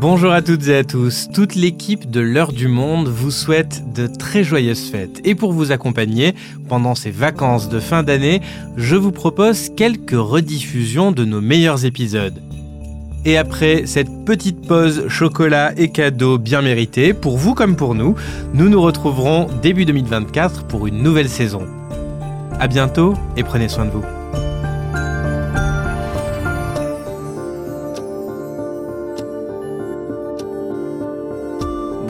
Bonjour à toutes et à tous. Toute l'équipe de l'heure du monde vous souhaite de très joyeuses fêtes. Et pour vous accompagner pendant ces vacances de fin d'année, je vous propose quelques rediffusions de nos meilleurs épisodes. Et après cette petite pause chocolat et cadeaux bien méritée, pour vous comme pour nous, nous nous retrouverons début 2024 pour une nouvelle saison. À bientôt et prenez soin de vous.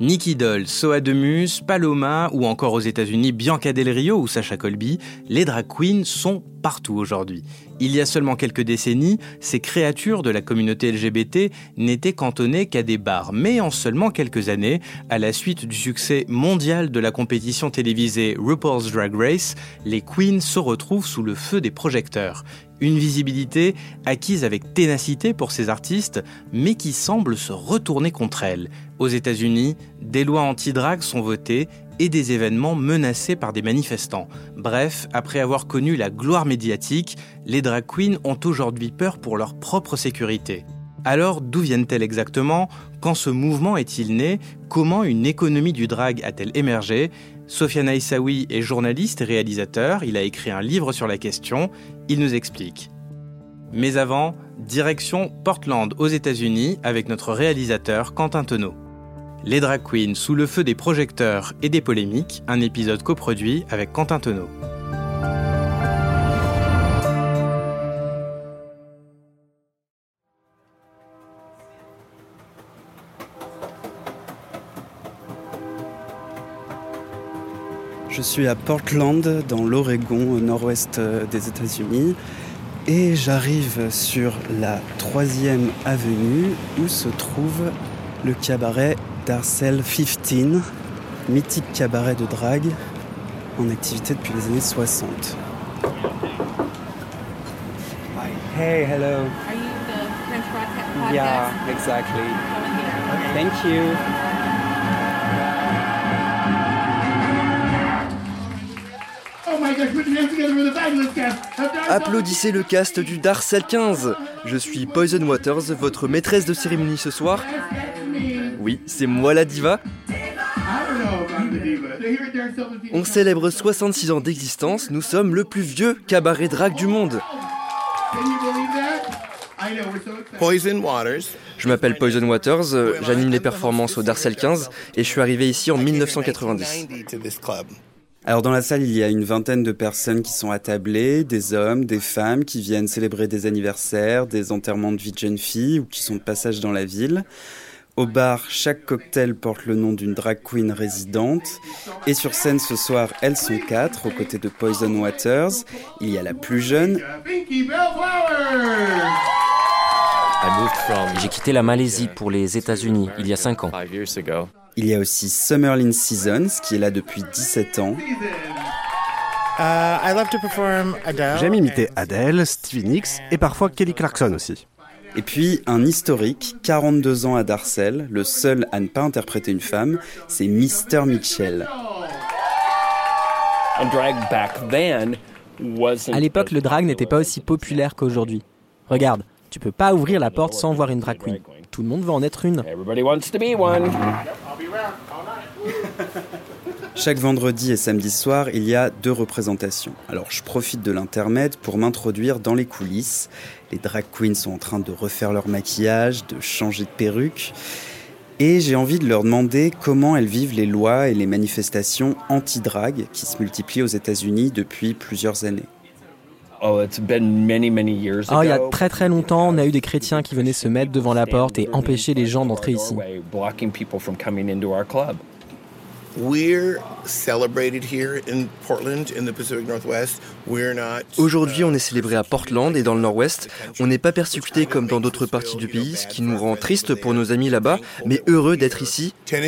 Nicky Doll, Soa Demus, Paloma ou encore aux États-Unis Bianca Del Rio ou Sacha Colby, les drag queens sont partout aujourd'hui. Il y a seulement quelques décennies, ces créatures de la communauté LGBT n'étaient cantonnées qu'à des bars, mais en seulement quelques années, à la suite du succès mondial de la compétition télévisée RuPaul's Drag Race, les queens se retrouvent sous le feu des projecteurs. Une visibilité acquise avec ténacité pour ces artistes, mais qui semble se retourner contre elles. Aux États-Unis, des lois anti-drag sont votées et des événements menacés par des manifestants. Bref, après avoir connu la gloire médiatique, les drag queens ont aujourd'hui peur pour leur propre sécurité. Alors, d'où viennent-elles exactement? Quand ce mouvement est-il né? Comment une économie du drag a-t-elle émergé? Sofiane Aïssaoui est journaliste et réalisateur, il a écrit un livre sur la question, il nous explique. Mais avant, direction Portland aux États-Unis avec notre réalisateur Quentin Tonneau. Les drag queens sous le feu des projecteurs et des polémiques, un épisode coproduit avec Quentin Tonneau. Je suis à Portland, dans l'Oregon, au nord-ouest euh, des États-Unis, et j'arrive sur la troisième avenue où se trouve le cabaret Darcel 15, mythique cabaret de drague en activité depuis les années 60. Hey, hello. Are you the French broadcast podcast? Yeah, exactly. Thank you. Applaudissez le cast du Darcel 15 Je suis Poison Waters, votre maîtresse de cérémonie ce soir. Oui, c'est moi la diva. On célèbre 66 ans d'existence, nous sommes le plus vieux cabaret drag du monde. Poison Waters. Je m'appelle Poison Waters, euh, j'anime les performances au Darcel 15 et je suis arrivé ici en 1990. Alors dans la salle, il y a une vingtaine de personnes qui sont attablées, des hommes, des femmes qui viennent célébrer des anniversaires, des enterrements de vie de jeunes filles ou qui sont de passage dans la ville. Au bar, chaque cocktail porte le nom d'une drag queen résidente. Et sur scène ce soir, elles sont quatre, aux côtés de Poison Waters. Il y a la plus jeune, J'ai quitté la Malaisie pour les États-Unis il y a 5 ans. Il y a aussi Summerlin Seasons, qui est là depuis 17 ans. J'aime imiter Adele, Stevie Nicks et parfois Kelly Clarkson aussi. Et puis un historique, 42 ans à Darcel, le seul à ne pas interpréter une femme, c'est Mr. Mitchell. À l'époque, le drag n'était pas aussi populaire qu'aujourd'hui. Regarde, tu peux pas ouvrir la porte sans voir une drag queen. Tout le monde veut en être une. Chaque vendredi et samedi soir, il y a deux représentations. Alors je profite de l'intermède pour m'introduire dans les coulisses. Les drag queens sont en train de refaire leur maquillage, de changer de perruque. Et j'ai envie de leur demander comment elles vivent les lois et les manifestations anti-drag qui se multiplient aux États-Unis depuis plusieurs années. Oh, il y a très très longtemps, on a eu des chrétiens qui venaient se mettre devant la porte et empêcher les gens d'entrer ici. Aujourd'hui, on est célébré à Portland et dans le Nord-Ouest. On n'est pas persécuté comme dans d'autres parties du pays, ce qui nous rend triste pour nos amis là-bas, mais heureux d'être ici. Dans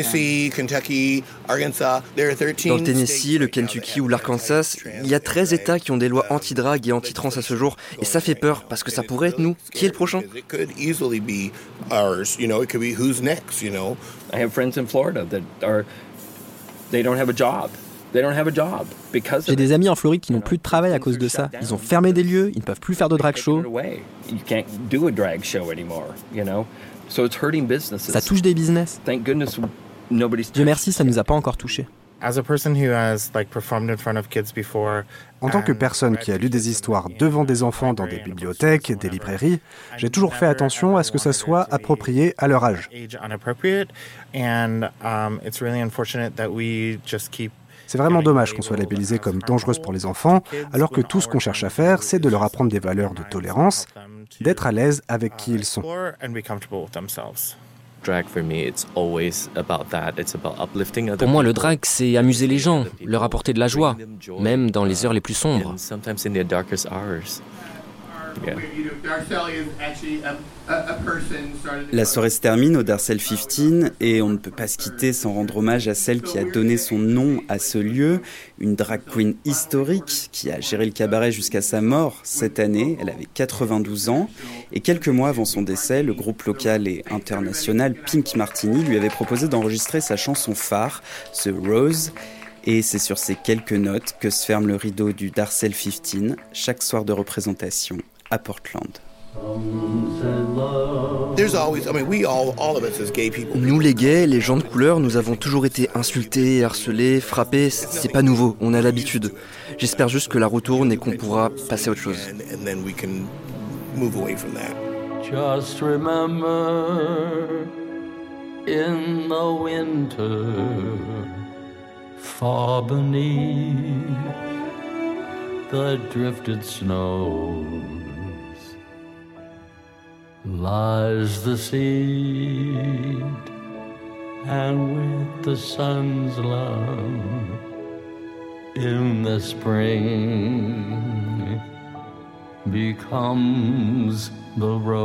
le Tennessee, le Kentucky ou l'Arkansas, il y a 13 États qui ont des lois anti-drague et anti-trans à ce jour, et ça fait peur parce que ça pourrait être nous. Qui est le prochain? I have friends in Florida that are they don't have a job. They don't have a job because J'ai des amis en Floride qui n'ont plus de travail à cause de ça. Ils ont fermé des lieux, ils ne peuvent plus faire de drag show. Ça touche des business. Thank goodness nobody's Dieu merci, ça nous a pas encore touché. En tant que personne qui a lu des histoires devant des enfants dans des bibliothèques, des librairies, j'ai toujours fait attention à ce que ça soit approprié à leur âge. C'est vraiment dommage qu'on soit labellisé comme dangereuse pour les enfants, alors que tout ce qu'on cherche à faire, c'est de leur apprendre des valeurs de tolérance, d'être à l'aise avec qui ils sont. Pour moi, le drag, c'est amuser les gens, leur apporter de la joie, même dans les heures les plus sombres. La soirée se termine au Darcel 15 et on ne peut pas se quitter sans rendre hommage à celle qui a donné son nom à ce lieu, une drag queen historique qui a géré le cabaret jusqu'à sa mort cette année. Elle avait 92 ans et quelques mois avant son décès, le groupe local et international Pink Martini lui avait proposé d'enregistrer sa chanson phare, The Rose. Et c'est sur ces quelques notes que se ferme le rideau du Darcel 15, chaque soir de représentation à Portland. Nous les gays, les gens de couleur, nous avons toujours été insultés, harcelés, frappés, c'est pas nouveau, on a l'habitude. J'espère juste que la retourne et qu'on pourra passer à autre chose. Just remember in the winter far beneath the drifted snows lies the seed, and with the sun's love in the spring becomes the rose.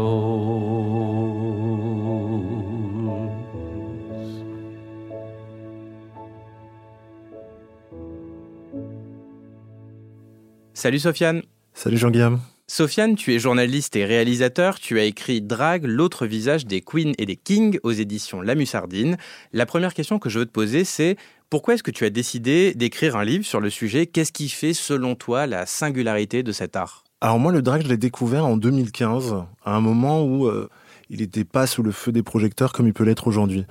Salut Sofiane. Salut Jean-Guillaume. Sofiane, tu es journaliste et réalisateur. Tu as écrit Drag, l'autre visage des queens et des kings aux éditions La Mussardine. La première question que je veux te poser, c'est pourquoi est-ce que tu as décidé d'écrire un livre sur le sujet? Qu'est-ce qui fait, selon toi, la singularité de cet art? Alors moi, le drag, je l'ai découvert en 2015, à un moment où euh, il n'était pas sous le feu des projecteurs comme il peut l'être aujourd'hui.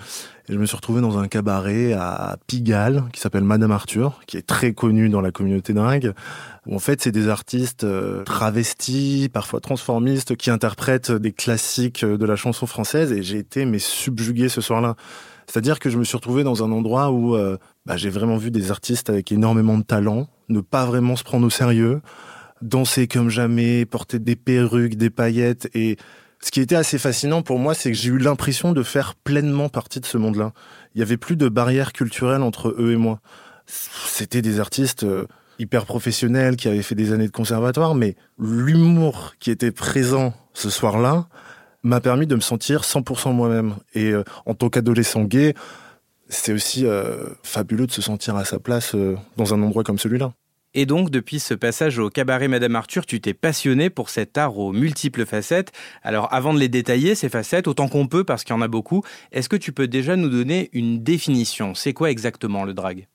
Et je me suis retrouvé dans un cabaret à Pigalle qui s'appelle Madame Arthur, qui est très connu dans la communauté drag. Où en fait, c'est des artistes euh, travestis, parfois transformistes, qui interprètent des classiques de la chanson française. Et j'ai été mais subjugué ce soir-là. C'est-à-dire que je me suis retrouvé dans un endroit où euh, bah, j'ai vraiment vu des artistes avec énormément de talent, ne pas vraiment se prendre au sérieux, danser comme jamais, porter des perruques, des paillettes et ce qui était assez fascinant pour moi, c'est que j'ai eu l'impression de faire pleinement partie de ce monde-là. Il y avait plus de barrière culturelle entre eux et moi. C'était des artistes euh, hyper professionnels qui avaient fait des années de conservatoire, mais l'humour qui était présent ce soir-là m'a permis de me sentir 100% moi-même. Et euh, en tant qu'adolescent gay, c'est aussi euh, fabuleux de se sentir à sa place dans un endroit comme celui-là. Et donc, depuis ce passage au cabaret Madame Arthur, tu t'es passionné pour cet art aux multiples facettes. Alors, avant de les détailler, ces facettes, autant qu'on peut, parce qu'il y en a beaucoup, est-ce que tu peux déjà nous donner une définition? C'est quoi exactement le drag?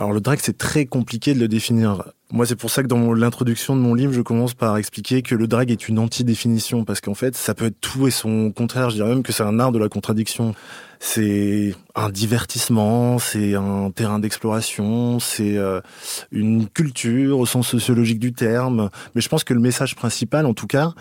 Alors le drag, c'est très compliqué de le définir. Moi, c'est pour ça que dans l'introduction de mon livre, je commence par expliquer que le drag est une anti-définition, parce qu'en fait, ça peut être tout et son contraire. Je dirais même que c'est un art de la contradiction. C'est un divertissement, c'est un terrain d'exploration, c'est euh, une culture au sens sociologique du terme. Mais je pense que le message principal, en tout cas,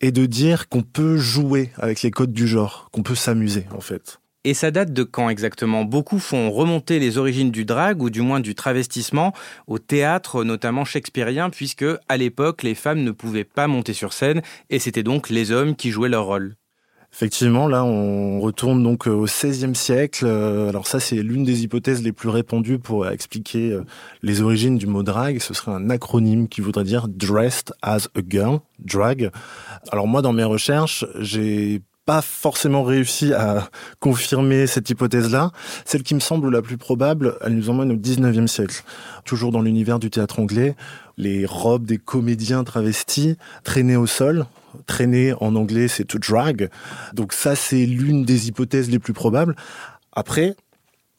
est de dire qu'on peut jouer avec les codes du genre, qu'on peut s'amuser, en fait. Et ça date de quand exactement? Beaucoup font remonter les origines du drag, ou du moins du travestissement, au théâtre, notamment shakespearien, puisque à l'époque, les femmes ne pouvaient pas monter sur scène, et c'était donc les hommes qui jouaient leur rôle. Effectivement, là, on retourne donc au XVIe siècle. Alors ça, c'est l'une des hypothèses les plus répandues pour expliquer les origines du mot drag. Ce serait un acronyme qui voudrait dire dressed as a girl, drag. Alors moi, dans mes recherches, j'ai pas forcément réussi à confirmer cette hypothèse-là. Celle qui me semble la plus probable, elle nous emmène au 19e siècle. Toujours dans l'univers du théâtre anglais, les robes des comédiens travestis traînaient au sol. Traîner en anglais, c'est to drag. Donc ça, c'est l'une des hypothèses les plus probables. Après,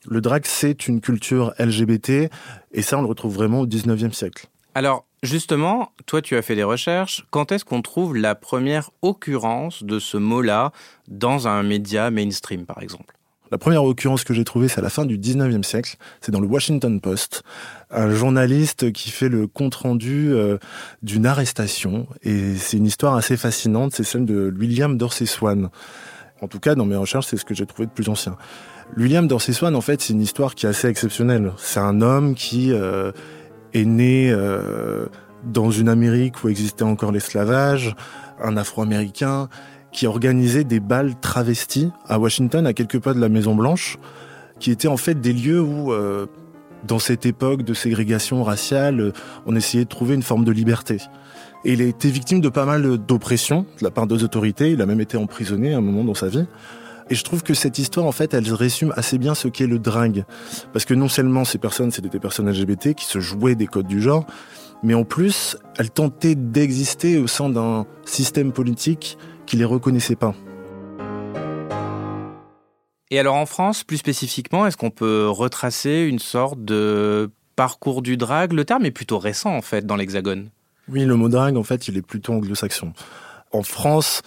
le drag, c'est une culture LGBT, et ça, on le retrouve vraiment au 19e siècle. Alors, justement, toi, tu as fait des recherches. Quand est-ce qu'on trouve la première occurrence de ce mot-là dans un média mainstream, par exemple? La première occurrence que j'ai trouvée, c'est à la fin du 19e siècle. C'est dans le Washington Post. Un journaliste qui fait le compte-rendu euh, d'une arrestation. Et c'est une histoire assez fascinante. C'est celle de William Dorsey Swan. En tout cas, dans mes recherches, c'est ce que j'ai trouvé de plus ancien. William Dorsey Swan, en fait, c'est une histoire qui est assez exceptionnelle. C'est un homme qui euh, est né euh, dans une Amérique où existait encore l'esclavage, un Afro-Américain qui organisait des balles travestis à Washington, à quelques pas de la Maison Blanche, qui étaient en fait des lieux où, euh, dans cette époque de ségrégation raciale, on essayait de trouver une forme de liberté. Et il a été victime de pas mal d'oppression de la part des autorités. Il a même été emprisonné à un moment dans sa vie. Et je trouve que cette histoire, en fait, elle résume assez bien ce qu'est le drag. Parce que non seulement ces personnes, c'était des personnes LGBT qui se jouaient des codes du genre, mais en plus, elles tentaient d'exister au sein d'un système politique qui les reconnaissait pas. Et alors en France, plus spécifiquement, est-ce qu'on peut retracer une sorte de parcours du drag Le terme est plutôt récent en fait dans l'Hexagone. Oui, le mot drag en fait, il est plutôt anglo-saxon. En France,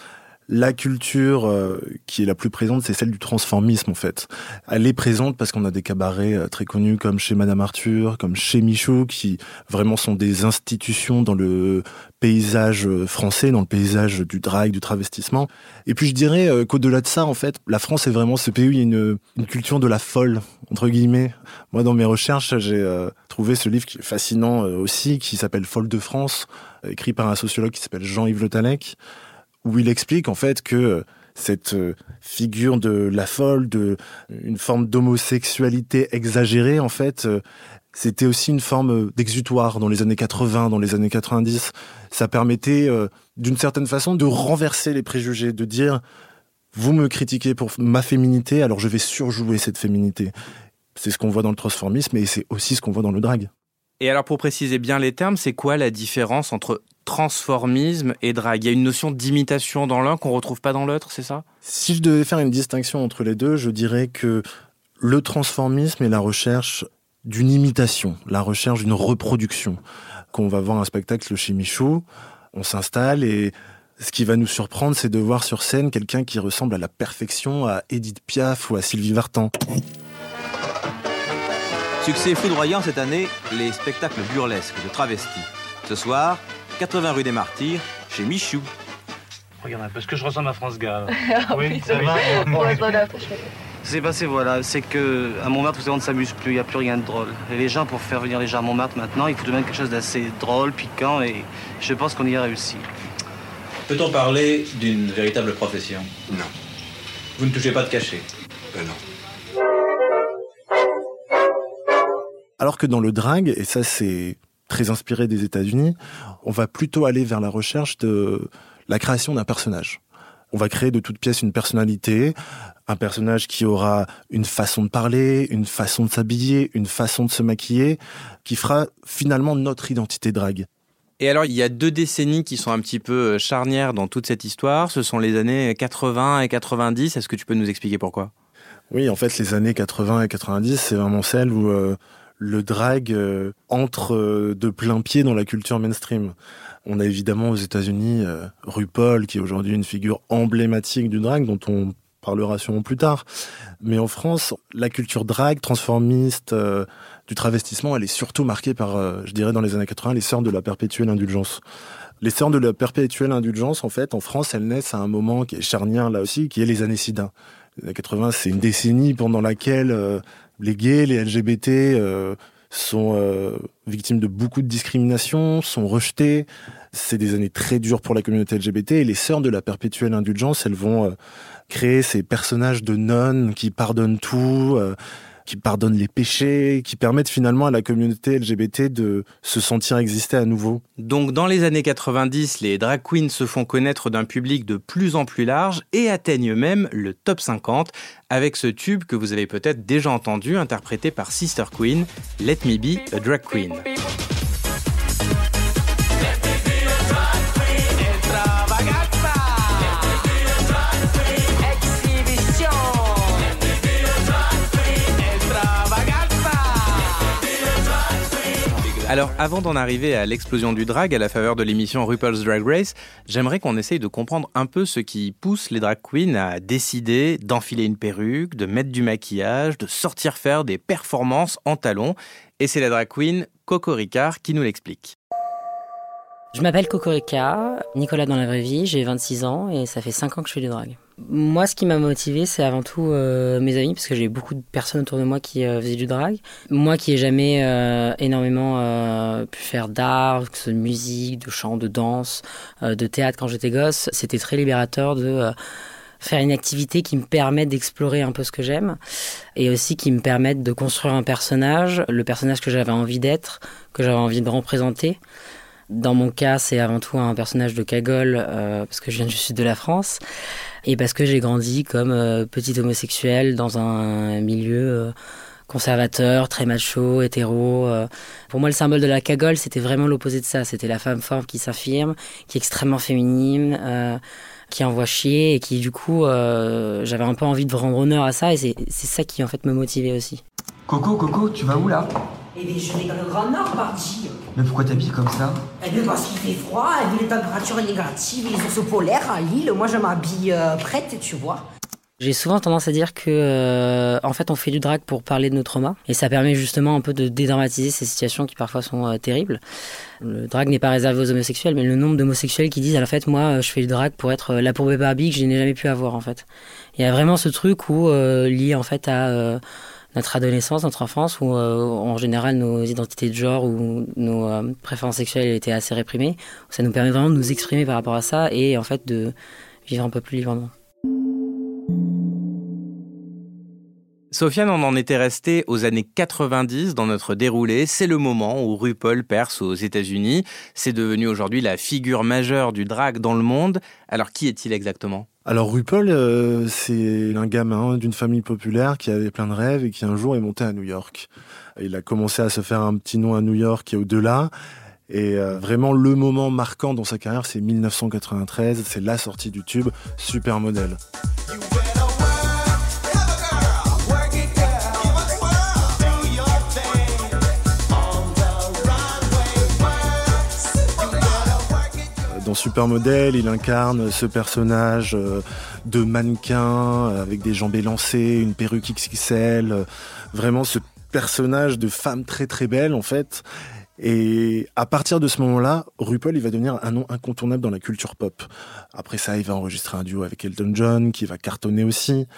la culture euh, qui est la plus présente, c'est celle du transformisme en fait. Elle est présente parce qu'on a des cabarets euh, très connus comme chez Madame Arthur, comme chez Michaud, qui vraiment sont des institutions dans le paysage euh, français, dans le paysage du drag, du travestissement. Et puis je dirais qu'au-delà de ça, en fait, la France est vraiment ce pays où il y a une, une culture de la folle, entre guillemets. Moi, dans mes recherches, j'ai trouvé ce livre qui est fascinant aussi, qui s'appelle Folle de France, écrit par un sociologue qui s'appelle Jean-Yves Le Tallec où il explique en fait que cette euh, figure de la folle, de une forme d'homosexualité exagérée, en fait, euh, c'était aussi une forme d'exutoire dans les années 80, dans les années 90. Ça permettait, euh, d'une certaine façon, de renverser les préjugés, de dire vous me critiquez pour ma féminité, alors je vais surjouer cette féminité. C'est ce qu'on voit dans le transformisme et c'est aussi ce qu'on voit dans le drag. Et alors pour préciser bien les termes, c'est quoi la différence entre transformisme et drag Il y a une notion d'imitation dans l'un qu'on retrouve pas dans l'autre, c'est ça? Si je devais faire une distinction entre les deux, je dirais que le transformisme est la recherche d'une imitation, la recherche d'une reproduction. Qu'on va voir un spectacle chez Michou, on s'installe et ce qui va nous surprendre, c'est de voir sur scène quelqu'un qui ressemble à la perfection à Edith Piaf ou à Sylvie Vartan. Succès foudroyant cette année, les spectacles burlesques de travestis. Ce soir, 80 rue des Martyrs, chez Michou. Regarde un peu ce que je ressemble à France Gall. Ah oui, ça va. C'est passé, voilà, c'est que à Montmartre, vous savez, on ne s'amuse plus, il n'y a plus rien de drôle. Et les gens, pour faire venir les gens à Montmartre maintenant, il faut même quelque chose d'assez drôle, piquant, et je pense qu'on y a réussi. Peut-on parler d'une véritable profession? Non. Vous ne touchez pas de cachet? Ben non. Alors que dans le drag, et ça c'est très inspiré des États-Unis, on va plutôt aller vers la recherche de la création d'un personnage. On va créer de toute pièce une personnalité, un personnage qui aura une façon de parler, une façon de s'habiller, une façon de se maquiller, qui fera finalement notre identité drag. Et alors, il y a deux décennies qui sont un petit peu charnières dans toute cette histoire. Ce sont les années 80 et 90. Est-ce que tu peux nous expliquer pourquoi? Oui, en fait, les années 80 et 90, c'est vraiment celles où euh, le drag euh, entre euh, de plein pied dans la culture mainstream. On a évidemment aux États-Unis euh, RuPaul, qui est aujourd'hui une figure emblématique du drag, dont on parlera sûrement plus tard. Mais en France, la culture drag, transformiste, du travestissement, elle est surtout marquée par, je dirais, dans les années 80, les sœurs de la perpétuelle indulgence. Les sœurs de la perpétuelle indulgence, en fait, en France, elles naissent à un moment qui est charnière là aussi, qui est les années SIDA. Les années 80, c'est une décennie pendant laquelle les gays, les LGBT euh, sont euh, victimes de beaucoup de discrimination, sont rejetés. C'est des années très dures pour la communauté LGBT et les sœurs de la perpétuelle indulgence, elles vont euh, créer ces personnages de nonnes qui pardonnent tout, euh, qui pardonnent les péchés, qui permettent finalement à la communauté LGBT de se sentir exister à nouveau. Donc dans les années 90, les drag queens se font connaître d'un public de plus en plus large et atteignent même le top 50 avec ce tube que vous avez peut-être déjà entendu interprété par Sister Queen, Let Me Be a Drag Queen. Alors, avant d'en arriver à l'explosion du drag à la faveur de l'émission RuPaul's Drag Race, j'aimerais qu'on essaye de comprendre un peu ce qui pousse les drag queens à décider d'enfiler une perruque, de mettre du maquillage, de sortir faire des performances en talons. Et c'est la drag queen Coco Ricard qui nous l'explique. Je m'appelle Cocorica, Nicolas dans la vraie vie, j'ai 26 ans et ça fait 5 ans que je fais du drag. Moi, ce qui m'a motivé, c'est avant tout euh, mes amis, parce que j'ai beaucoup de personnes autour de moi qui euh, faisaient du drag. Moi qui ai jamais euh, énormément pu faire d'art, que ce soit de musique, de chant, de danse, de théâtre quand j'étais gosse, c'était très libérateur de faire une activité qui me permette d'explorer un peu ce que j'aime et aussi qui me permette de construire un personnage, le personnage que j'avais envie d'être, que j'avais envie de représenter. Dans mon cas, c'est avant tout un personnage de cagole parce que je viens du sud de la France et parce que j'ai grandi comme euh, petit homosexuel dans un milieu euh, conservateur, très macho, hétéro. euh. Pour moi, le symbole de la cagole, c'était vraiment l'opposé de ça. C'était la femme forte qui s'affirme, qui est extrêmement féminine, euh, qui envoie chier et qui, du coup, j'avais un peu envie de rendre honneur à ça et c'est ça qui, en fait, me motivait aussi. Coco, Coco, tu vas où là? Eh bien, je vais dans le Grand Nord, parti. Mais pourquoi t'habilles comme ça? Eh bien, parce qu'il fait froid, et vu les températures négatives, les ours polaires à Lille, moi je m'habille euh, prête, tu vois. J'ai souvent tendance à dire que, euh, en fait, on fait du drag pour parler de nos traumas, et ça permet justement un peu de dédramatiser ces situations qui parfois sont euh, terribles. Le drag n'est pas réservé aux homosexuels, mais le nombre d'homosexuels qui disent, en fait, moi, je fais du drag pour être la pourbée Barbie que je n'ai jamais pu avoir, en fait. Il y a vraiment ce truc où euh, lié en fait à euh, notre adolescence, notre enfance, où euh, en général nos identités de genre ou nos euh, préférences sexuelles étaient assez réprimées. Ça nous permet vraiment de nous exprimer par rapport à ça et en fait de vivre un peu plus librement. Sofiane, on en était resté aux années 90 dans notre déroulé. C'est le moment où RuPaul perce aux États-Unis. C'est devenu aujourd'hui la figure majeure du drag dans le monde. Alors, qui est-il exactement? Alors RuPaul, euh, c'est un gamin d'une famille populaire qui avait plein de rêves et qui un jour est monté à New York. Il a commencé à se faire un petit nom à New York et au-delà. Et euh, vraiment le moment marquant dans sa carrière, c'est 1993, c'est la sortie du tube Supermodel. Dans Supermodel, il incarne ce personnage euh, de mannequin euh, avec des jambes élancées, une perruque XXL, euh, vraiment ce personnage de femme très très belle en fait. Et à partir de ce moment-là, RuPaul, il va devenir un nom incontournable dans la culture pop. Après ça, il va enregistrer un duo avec Elton John, qui va cartonner aussi.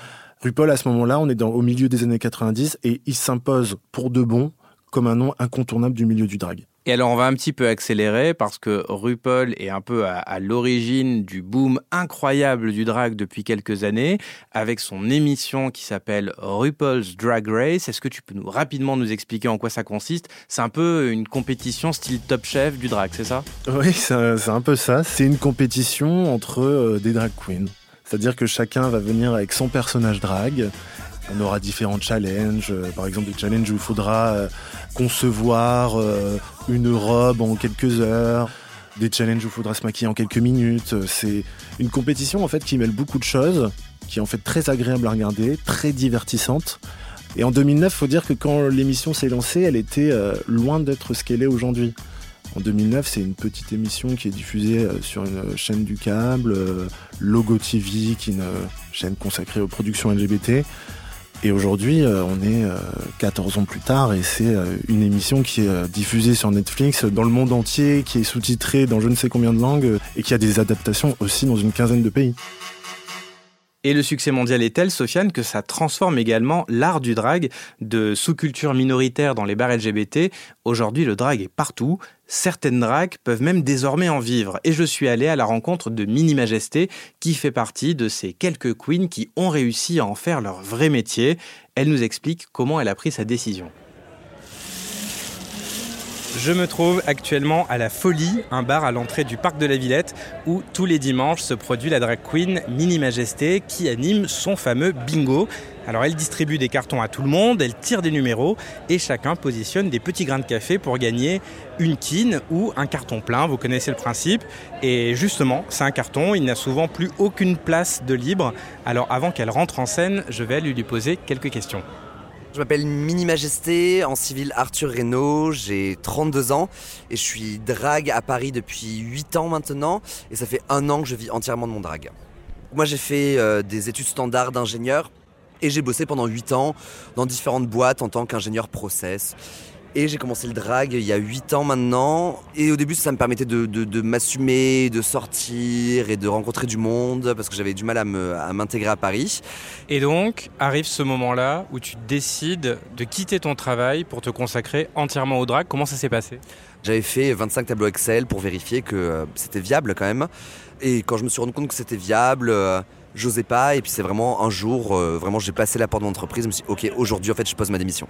RuPaul, à ce moment-là, on est dans, au milieu des années 90 et il s'impose pour de bon comme un nom incontournable du milieu du drag. Et alors, on va un petit peu accélérer parce que RuPaul est un peu à, l'origine du boom incroyable du drag depuis quelques années avec son émission qui s'appelle RuPaul's Drag Race. Est-ce que tu peux nous rapidement nous expliquer en quoi ça consiste? C'est un peu une compétition style Top Chef du drag, c'est ça? Oui, c'est un, peu ça. C'est une compétition entre euh, des drag queens. C'est-à-dire que chacun va venir avec son personnage drag. On aura différents challenges. euh, par exemple, des challenges où il faudra euh, concevoir une robe en quelques heures. Des challenges où il faudra se maquiller en quelques minutes. C'est une compétition en fait qui mêle beaucoup de choses, qui est en fait très agréable à regarder, très divertissante. Et en 2009, faut dire que quand l'émission s'est lancée, elle était euh, loin d'être ce qu'elle est aujourd'hui. En 2009, c'est une petite émission qui est diffusée euh, sur une chaîne du câble, euh, Logo TV, qui est une chaîne consacrée aux productions LGBT. Et aujourd'hui, euh, on est euh, 14 ans plus tard et c'est euh, une émission qui est euh, diffusée sur Netflix dans le monde entier, qui est sous-titrée dans je ne sais combien de langues euh, et qui a des adaptations aussi dans une quinzaine de pays. Et le succès mondial est tel, Sofiane, que ça transforme également l'art du drag de sous-culture minoritaire dans les bars LGBT. Aujourd'hui, le drag est partout. Certaines drags peuvent même désormais en vivre. Et je suis allé à la rencontre de Mini Majesté, qui fait partie de ces quelques queens qui ont réussi à en faire leur vrai métier. Elle nous explique comment elle a pris sa décision. Je me trouve actuellement à la Folie, un bar à l'entrée du parc de la Villette, où tous les dimanches se produit la drag queen Mini Majesté qui anime son fameux bingo. Alors elle distribue des cartons à tout le monde, elle tire des numéros et chacun positionne des petits grains de café pour gagner une quine ou un carton plein, vous connaissez le principe. Et justement, c'est un carton, il n'a souvent plus aucune place de libre. Alors avant qu'elle rentre en scène, je vais lui poser quelques questions. Je m'appelle Mini Majesté, en civil Arthur Reynaud, j'ai 32 ans et je suis drague à Paris depuis 8 ans maintenant et ça fait un an que je vis entièrement de mon drague. Moi j'ai fait euh, des études standards d'ingénieur et j'ai bossé pendant 8 ans dans différentes boîtes en tant qu'ingénieur process. Et j'ai commencé le drag il y a 8 ans maintenant. Et au début, ça me permettait de, m'assumer, de sortir et de rencontrer du monde parce que j'avais du mal à m'intégrer à, Paris. Et donc, arrive ce moment-là où tu décides de quitter ton travail pour te consacrer entièrement au drag. Comment ça s'est passé? J'avais fait 25 tableaux Excel pour vérifier que euh, c'était viable quand même. Et quand je me suis rendu compte que c'était viable, euh, j'osais pas. Et puis c'est vraiment un jour, euh, vraiment, j'ai passé la porte de mon entreprise. Je me suis dit, ok, aujourd'hui, en fait, je pose ma démission.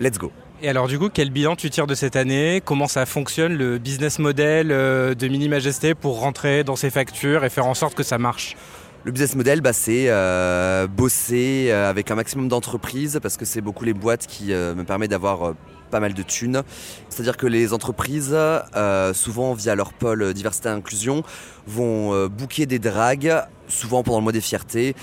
Let's go. Et alors, du coup, quel bilan tu tires de cette année? Comment ça fonctionne le business model euh, de Mini Majesté pour rentrer dans ses factures et faire en sorte que ça marche? Le business model, bah, c'est euh, bosser avec un maximum d'entreprises parce que c'est beaucoup les boîtes qui me permettent d'avoir pas mal de thunes. C'est-à-dire que les entreprises, souvent via leur pôle diversité et inclusion, vont booker des dragues souvent pendant le mois des fiertés,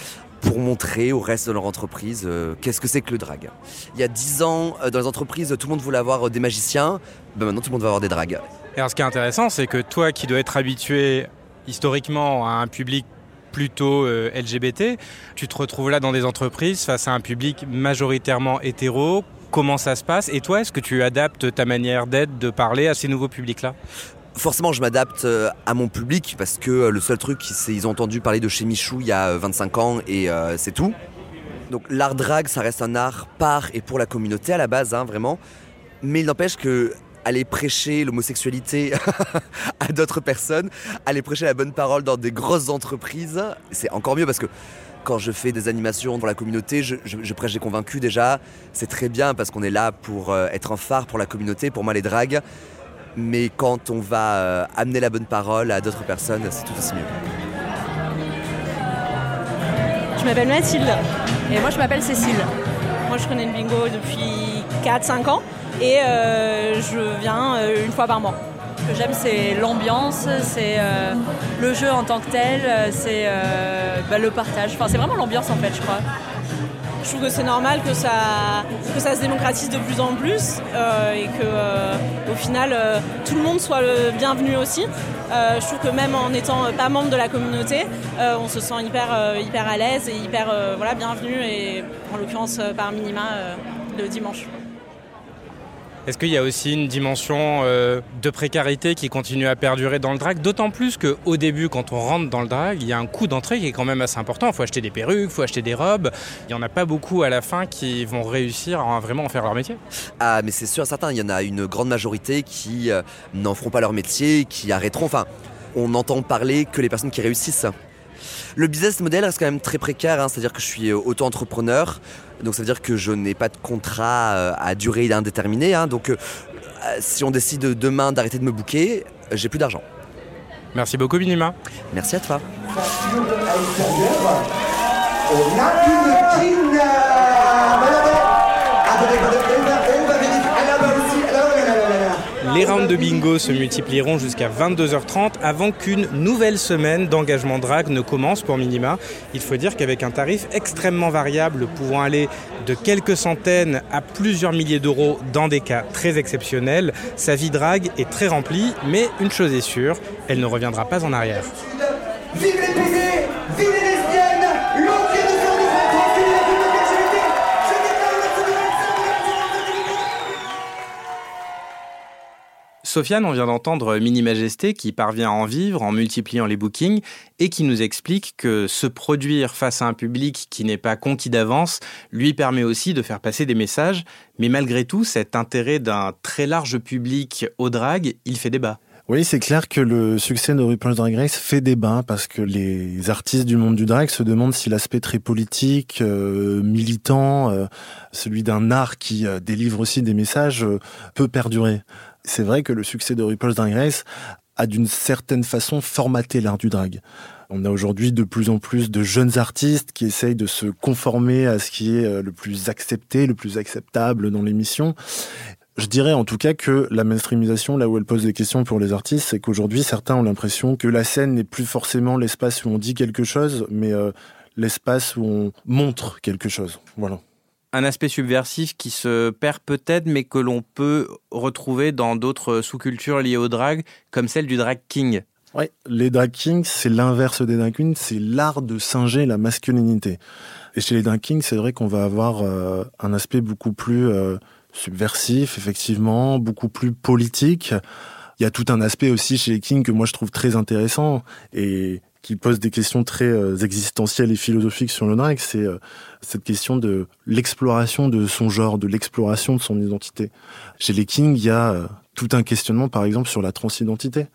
pour montrer au reste de leur entreprise euh, qu'est-ce que c'est que le drag. Il y a 10 ans, euh, dans les entreprises, tout le monde voulait avoir euh, des magiciens. Ben maintenant, tout le monde va avoir des drags. Et alors, ce qui est intéressant, c'est que toi qui dois être habitué historiquement à un public plutôt LGBT, tu te retrouves là dans des entreprises face à un public majoritairement hétéro. Comment ça se passe? Et toi, est-ce que tu adaptes ta manière d'être, de parler à ces nouveaux publics-là? Forcément, je m'adapte euh, à mon public parce que euh, le seul truc, c'est ils ont entendu parler de chez Michou il y a 25 euh, ans et c'est tout. Donc l'art drag, ça reste un art par et pour la communauté à la base, hein, vraiment. Mais il n'empêche que aller prêcher l'homosexualité à d'autres personnes, aller prêcher la bonne parole dans des grosses entreprises, c'est encore mieux parce que quand je fais des animations pour la communauté, je, je prêche des convaincus déjà. C'est très bien parce qu'on est là pour être un phare pour la communauté. Pour moi, les dragues, mais quand on va euh, amener la bonne parole à d'autres personnes, c'est tout aussi mieux. Je m'appelle Mathilde et moi je m'appelle Cécile. Moi je connais le bingo depuis 4-5 ans et euh, je viens euh, une fois par mois. Ce que j'aime c'est l'ambiance, c'est le jeu en tant que tel, c'est bah, le partage. Enfin c'est vraiment l'ambiance en fait je crois. Je trouve que c'est normal que ça, que ça se démocratise de plus en plus euh, et que euh, au final euh, tout le monde soit le bienvenu aussi. je trouve que même en étant pas membre de la communauté, on se sent hyper, hyper à l'aise et hyper voilà, bienvenu et en l'occurrence par minima le dimanche. Est-ce qu'il y a aussi une dimension euh, de précarité qui continue à perdurer dans le drag? D'autant plus qu'au début, quand on rentre dans le drag, il y a un coût d'entrée qui est quand même assez important. Il faut acheter des perruques, il faut acheter des robes. Il n'y en a pas beaucoup à la fin qui vont réussir à vraiment faire leur métier. Ah, mais c'est sûr, certain. Il y en a une grande majorité qui euh, n'en feront pas leur métier, qui arrêteront. Enfin, on n'entend parler que les personnes qui réussissent. Le business model reste quand même très précaire, hein. c'est-à-dire que je suis euh, auto-entrepreneur, donc ça veut dire que je n'ai pas de contrat euh, à durée indéterminée. Hein. donc euh, si on décide demain d'arrêter de me bouquer, j'ai plus d'argent. Merci beaucoup Binima. Merci à toi. Les rounds de bingo se multiplieront jusqu'à 22h30 avant qu'une nouvelle semaine d'engagement drag ne commence pour Minima. Il faut dire qu'avec un tarif extrêmement variable pouvant aller de quelques centaines à plusieurs milliers d'euros dans des cas très exceptionnels, sa vie drag est très remplie, mais une chose est sûre, elle ne reviendra pas en arrière. Vive les Sofiane, on vient d'entendre Mini Majesté qui parvient à en vivre en multipliant les bookings et qui nous explique que se produire face à un public qui n'est pas conquis d'avance lui permet aussi de faire passer des messages. Mais malgré tout, cet intérêt d'un très large public au drag, il fait débat. Oui, c'est clair que le succès de RuPaul's Drag Race fait débat parce que les artistes du monde du drag se demandent si l'aspect très politique, euh, militant, euh, celui d'un art qui euh, délivre aussi des messages, peut perdurer. C'est vrai que le succès de RuPaul's Drag Race a d'une certaine façon formaté l'art du drag. On a aujourd'hui de plus en plus de jeunes artistes qui essayent de se conformer à ce qui est le plus accepté, le plus acceptable dans l'émission. Je dirais en tout cas que la mainstreamisation, là où elle pose des questions pour les artistes, c'est qu'aujourd'hui, certains ont l'impression que la scène n'est plus forcément l'espace où on dit quelque chose, mais euh, l'espace où on montre quelque chose. Voilà. Un aspect subversif qui se perd peut-être, mais que l'on peut retrouver dans d'autres sous-cultures liées au drag, comme celle du drag king. Oui, les drag kings, c'est l'inverse des drag queens, c'est l'art de singer la masculinité. Et chez les drag kings, c'est vrai qu'on va avoir euh, un aspect beaucoup plus... Euh, subversif, effectivement, beaucoup plus politique. Il y a tout un aspect aussi chez King que moi je trouve très intéressant et qui pose des questions très euh, existentielles et philosophiques sur le drag, c'est euh, cette question de l'exploration de son genre, de l'exploration de son identité. Chez les King, il y a euh, tout un questionnement, par exemple, sur la transidentité.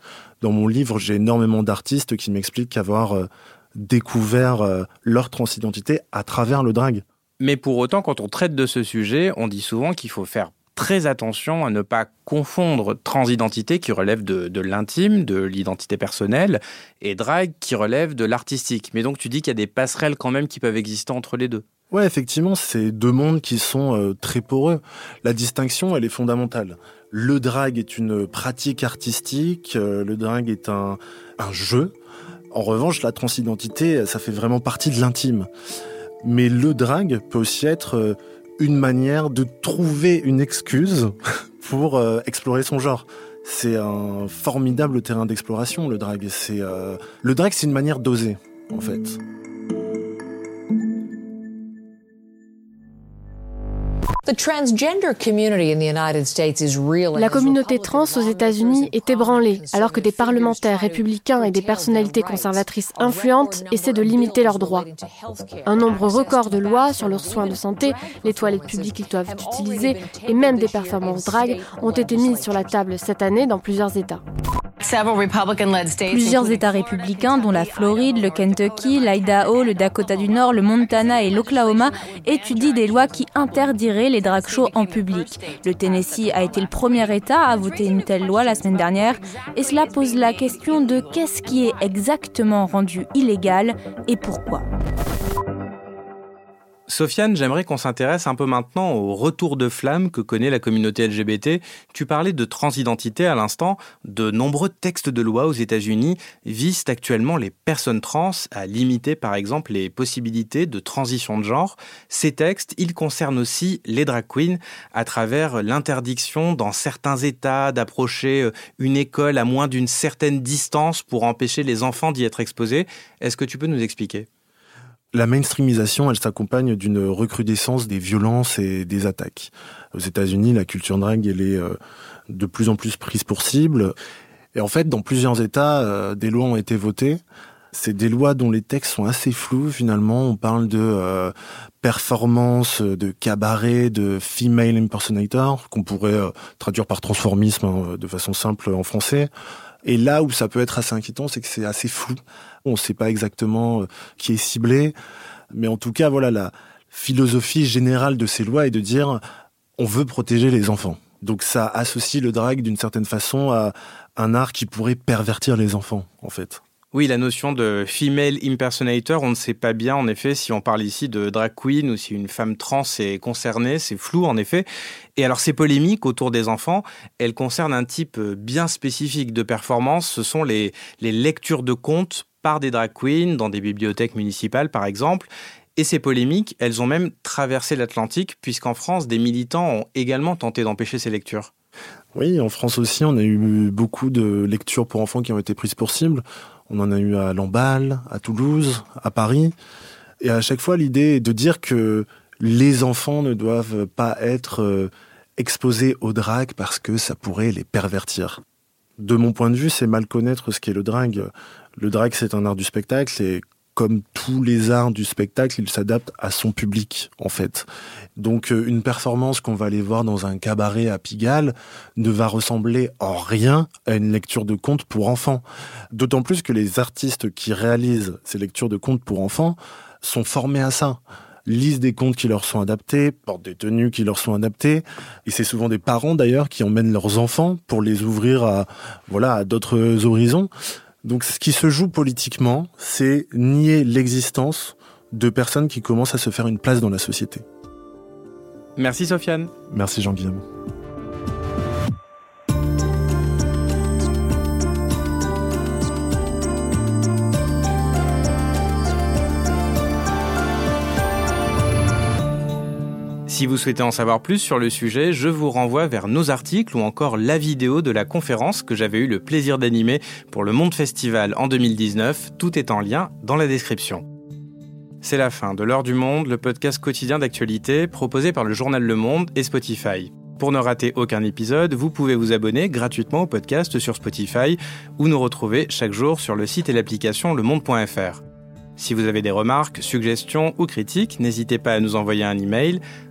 Dans mon livre, j'ai énormément d'artistes qui m'expliquent qu'avoir découvert leur transidentité à travers le drag. Mais pour autant, quand on traite de ce sujet, on dit souvent qu'il faut faire très attention à ne pas confondre transidentité qui relève de, l'intime, de l'identité personnelle, et drag qui relève de l'artistique. Mais donc tu dis qu'il y a des passerelles quand même qui peuvent exister entre les deux. Ouais, effectivement, c'est deux mondes qui sont euh, très poreux. La distinction, elle est fondamentale. Le drag est une pratique artistique, euh, le drag est un, un jeu. En revanche, la transidentité, ça fait vraiment partie de l'intime. Mais le drag peut aussi être euh, une manière de trouver une excuse pour euh, explorer son genre. C'est un formidable terrain d'exploration, le drag. C'est euh, le drag, c'est une manière d'oser, en fait. La communauté trans aux États-Unis est ébranlée, alors que des parlementaires républicains et des personnalités conservatrices influentes essaient de limiter leurs droits. Un nombre record de lois sur leurs soins de santé, les toilettes publiques qu'ils doivent utiliser et même des performances drag ont été mises sur la table cette année dans plusieurs États. Plusieurs États républicains, dont la Floride, le Kentucky, l'Idaho, le Dakota du Nord, le Montana et l'Oklahoma, étudient des lois qui interdiraient les drag shows en public. Le Tennessee a été le premier État à voter une telle loi la semaine dernière, et cela pose la question de qu'est-ce qui est exactement rendu illégal et pourquoi. Sofiane, j'aimerais qu'on s'intéresse un peu maintenant au retour de flamme que connaît la communauté LGBT. Tu parlais de transidentité à l'instant. De nombreux textes de loi aux États-Unis visent actuellement les personnes trans à limiter par exemple les possibilités de transition de genre. Ces textes, ils concernent aussi les drag queens à travers l'interdiction dans certains États d'approcher euh, une école à moins d'une certaine distance pour empêcher les enfants d'y être exposés. Est-ce que tu peux nous expliquer? La mainstreamisation, elle s'accompagne d'une recrudescence des violences et des attaques. Aux États-Unis, la culture drag, elle est euh, de plus en plus prise pour cible. Et en fait, dans plusieurs États, euh, des lois ont été votées. C'est des lois dont les textes sont assez flous finalement. On parle de euh, performance, de cabaret, de female impersonator, qu'on pourrait traduire par transformisme hein, de façon simple en français. Et là où ça peut être assez inquiétant, c'est que c'est assez flou. On ne sait pas exactement euh, qui est ciblé. Mais en tout cas, voilà, la philosophie générale de ces lois est de dire on veut protéger les enfants. Donc ça associe le drag d'une certaine façon à un art qui pourrait pervertir les enfants, en fait. Oui, la notion de female impersonator, on ne sait pas bien en effet si on parle ici de drag queen ou si une femme trans est concernée, c'est flou en effet. Et alors ces polémiques autour des enfants, elles concernent un type bien spécifique de performance, ce sont les, les lectures de contes par des drag queens dans des bibliothèques municipales par exemple. Et ces polémiques, elles ont même traversé l'Atlantique puisqu'en France, des militants ont également tenté d'empêcher ces lectures. Oui, en France aussi, on a eu beaucoup de lectures pour enfants qui ont été prises pour cible. On en a eu à Lamballe, à Toulouse, à Paris. Et à chaque fois, l'idée est de dire que les enfants ne doivent pas être euh, exposés aux dragues parce que ça pourrait les pervertir. De mon point de vue, c'est mal connaître ce qu'est le drag. Le drag, c'est un art du spectacle et comme tous les arts du spectacle, il s'adapte à son public, en fait. Donc, euh, une performance qu'on va aller voir dans un cabaret à Pigalle ne va ressembler en rien à une lecture de contes pour enfants. D'autant plus que les artistes qui réalisent ces lectures de contes pour enfants sont formés à ça lisent des contes qui leur sont adaptés, portent des tenues qui leur sont adaptées. Et c'est souvent des parents d'ailleurs qui emmènent leurs enfants pour les ouvrir à, voilà, à d'autres horizons. Donc ce qui se joue politiquement, c'est nier l'existence de personnes qui commencent à se faire une place dans la société. Merci Sofiane. Merci Jean-Guillaume. Si vous souhaitez en savoir plus sur le sujet, je vous renvoie vers nos articles ou encore la vidéo de la conférence que j'avais eu le plaisir d'animer pour le Monde Festival en 2019. Tout est en lien dans la description. C'est la fin de l'heure du monde, le podcast quotidien d'actualité proposé par le journal Le Monde et Spotify. Pour ne rater aucun épisode, vous pouvez vous abonner gratuitement au podcast sur Spotify ou nous retrouver chaque jour sur le site et l'application lemonde.fr. Si vous avez des remarques, suggestions ou critiques, n'hésitez pas à nous envoyer un email